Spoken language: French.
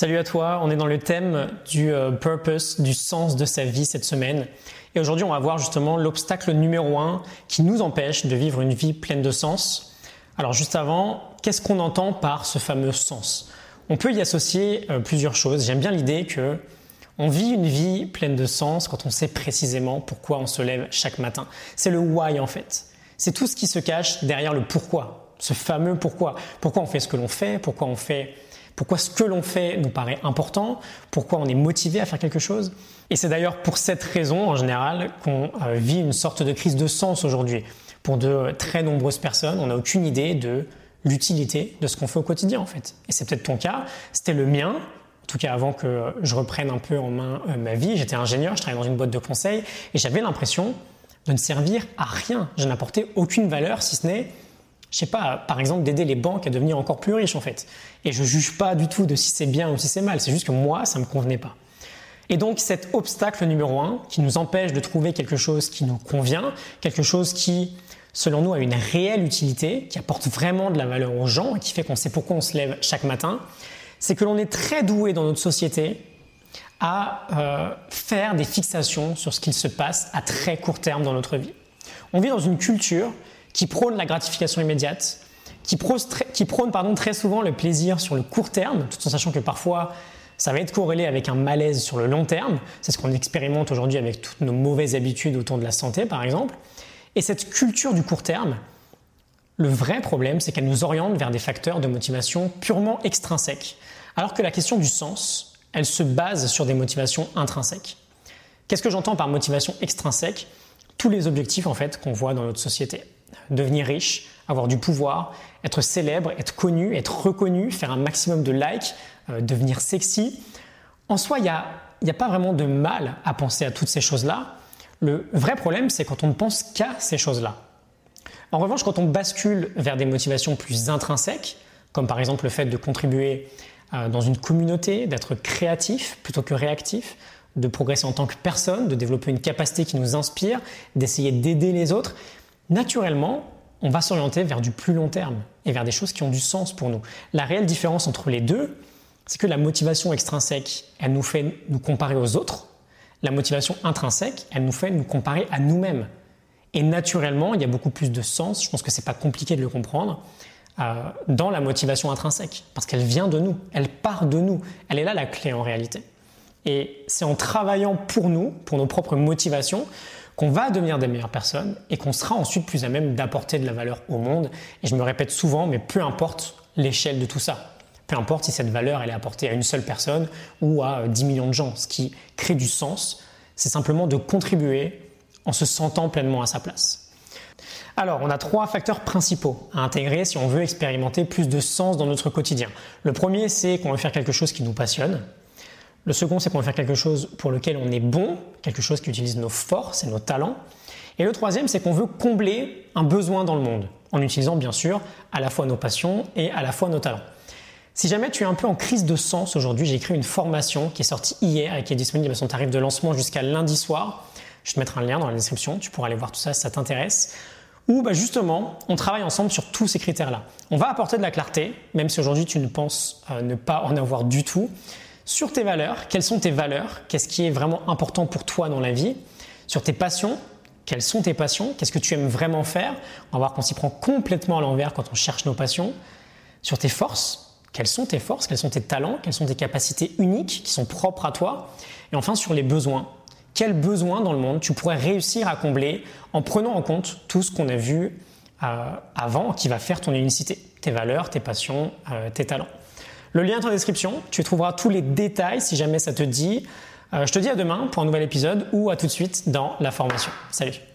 Salut à toi, on est dans le thème du euh, purpose, du sens de sa vie cette semaine. Et aujourd'hui, on va voir justement l'obstacle numéro un qui nous empêche de vivre une vie pleine de sens. Alors juste avant, qu'est-ce qu'on entend par ce fameux sens? On peut y associer euh, plusieurs choses. J'aime bien l'idée que on vit une vie pleine de sens quand on sait précisément pourquoi on se lève chaque matin. C'est le why en fait. C'est tout ce qui se cache derrière le pourquoi, ce fameux pourquoi. Pourquoi on fait ce que l'on fait, pourquoi on fait pourquoi ce que l'on fait nous paraît important, pourquoi on est motivé à faire quelque chose? Et c'est d'ailleurs pour cette raison, en général, qu'on euh, vit une sorte de crise de sens aujourd'hui. Pour de très nombreuses personnes, on n'a aucune idée de l'utilité de ce qu'on fait au quotidien, en fait. Et c'est peut-être ton cas, c'était le mien. En tout cas, avant que je reprenne un peu en main euh, ma vie, j'étais ingénieur, je travaillais dans une boîte de conseil, et j'avais l'impression de ne servir à rien. Je n'apportais aucune valeur, si ce n'est je sais pas, par exemple, d'aider les banques à devenir encore plus riches en fait. Et je juge pas du tout de si c'est bien ou si c'est mal, c'est juste que moi, ça me convenait pas. Et donc cet obstacle numéro un qui nous empêche de trouver quelque chose qui nous convient, quelque chose qui, selon nous, a une réelle utilité, qui apporte vraiment de la valeur aux gens et qui fait qu'on sait pourquoi on se lève chaque matin, c'est que l'on est très doué dans notre société à euh, faire des fixations sur ce qu'il se passe à très court terme dans notre vie. On vit dans une culture qui prône la gratification immédiate, qui prône, très souvent le plaisir sur le court terme, tout en sachant que parfois ça va être corrélé avec un malaise sur le long terme. C'est ce qu'on expérimente aujourd'hui avec toutes nos mauvaises habitudes autour de la santé, par exemple. Et cette culture du court terme, le vrai problème, c'est qu'elle nous oriente vers des facteurs de motivation purement extrinsèques, alors que la question du sens, elle se base sur des motivations intrinsèques. Qu'est-ce que j'entends par motivation extrinsèque? Tous les objectifs en fait qu'on voit dans notre société devenir riche, avoir du pouvoir, être célèbre, être connu, être reconnu, faire un maximum de likes, euh, devenir sexy. En soi, il n'y a, a pas vraiment de mal à penser à toutes ces choses-là. Le vrai problème, c'est quand on ne pense qu'à ces choses-là. En revanche, quand on bascule vers des motivations plus intrinsèques, comme par exemple le fait de contribuer euh, dans une communauté, d'être créatif plutôt que réactif, de progresser en tant que personne, de développer une capacité qui nous inspire, d'essayer d'aider les autres, naturellement, on va s'orienter vers du plus long terme et vers des choses qui ont du sens pour nous. La réelle différence entre les deux, c'est que la motivation extrinsèque, elle nous fait nous comparer aux autres. La motivation intrinsèque, elle nous fait nous comparer à nous-mêmes. Et naturellement, il y a beaucoup plus de sens, je pense que ce n'est pas compliqué de le comprendre, euh, dans la motivation intrinsèque, parce qu'elle vient de nous, elle part de nous, elle est là la clé en réalité. Et c'est en travaillant pour nous, pour nos propres motivations, qu'on va devenir des meilleures personnes et qu'on sera ensuite plus à même d'apporter de la valeur au monde. Et je me répète souvent, mais peu importe l'échelle de tout ça. Peu importe si cette valeur est apportée à une seule personne ou à 10 millions de gens. Ce qui crée du sens, c'est simplement de contribuer en se sentant pleinement à sa place. Alors, on a trois facteurs principaux à intégrer si on veut expérimenter plus de sens dans notre quotidien. Le premier, c'est qu'on veut faire quelque chose qui nous passionne. Le second, c'est qu'on veut faire quelque chose pour lequel on est bon, quelque chose qui utilise nos forces et nos talents. Et le troisième, c'est qu'on veut combler un besoin dans le monde, en utilisant bien sûr à la fois nos passions et à la fois nos talents. Si jamais tu es un peu en crise de sens aujourd'hui, j'ai écrit une formation qui est sortie hier et qui est disponible à son tarif de lancement jusqu'à lundi soir. Je te mettrai un lien dans la description, tu pourras aller voir tout ça si ça t'intéresse. Où bah, justement, on travaille ensemble sur tous ces critères-là. On va apporter de la clarté, même si aujourd'hui tu ne penses euh, ne pas en avoir du tout sur tes valeurs, quelles sont tes valeurs, qu'est-ce qui est vraiment important pour toi dans la vie, sur tes passions, quelles sont tes passions, qu'est-ce que tu aimes vraiment faire, on va voir qu'on s'y prend complètement à l'envers quand on cherche nos passions, sur tes forces, quelles sont tes forces, quels sont tes talents, quelles sont tes capacités uniques qui sont propres à toi, et enfin sur les besoins. Quels besoins dans le monde tu pourrais réussir à combler en prenant en compte tout ce qu'on a vu euh, avant qui va faire ton unicité, tes valeurs, tes passions, euh, tes talents. Le lien est en description, tu trouveras tous les détails si jamais ça te dit. Euh, je te dis à demain pour un nouvel épisode ou à tout de suite dans la formation. Salut